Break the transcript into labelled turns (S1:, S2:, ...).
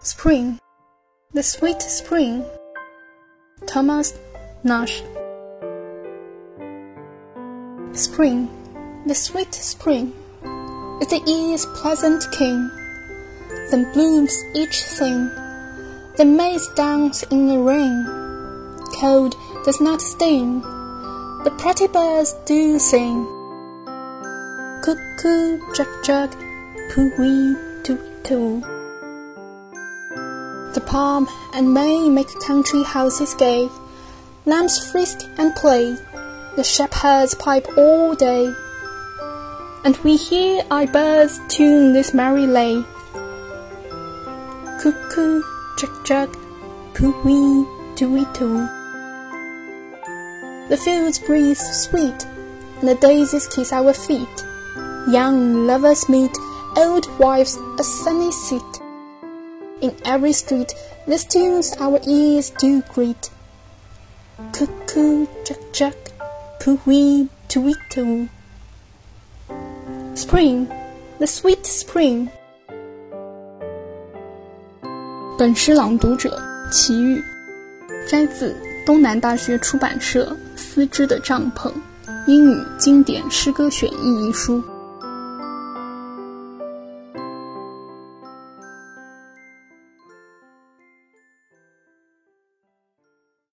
S1: Spring, the sweet spring. Thomas Nash. Spring, the sweet spring, is the year's pleasant king. Then blooms each thing, the maize dance in the rain. Cold does not sting, the pretty birds do sing. Cuckoo, chuck chuck, poo-wee, toot-toot. The palm and may make country houses gay. Lambs frisk and play. The shepherds pipe all day. And we hear our birds tune this merry lay. Cuckoo, chuck chuck, poo-wee, tooey-too. The fields breathe sweet, and the daisies kiss our feet. Young lovers meet, old wives a sunny seat. In every street, these tunes our ears do greet. Cuckoo, chuck chuck, poo-wee, tooey-too. Spring, the sweet spring. 本诗朗读者齐豫，摘自东南大学出版社《丝织的帐篷：英语经典诗歌选译》一书。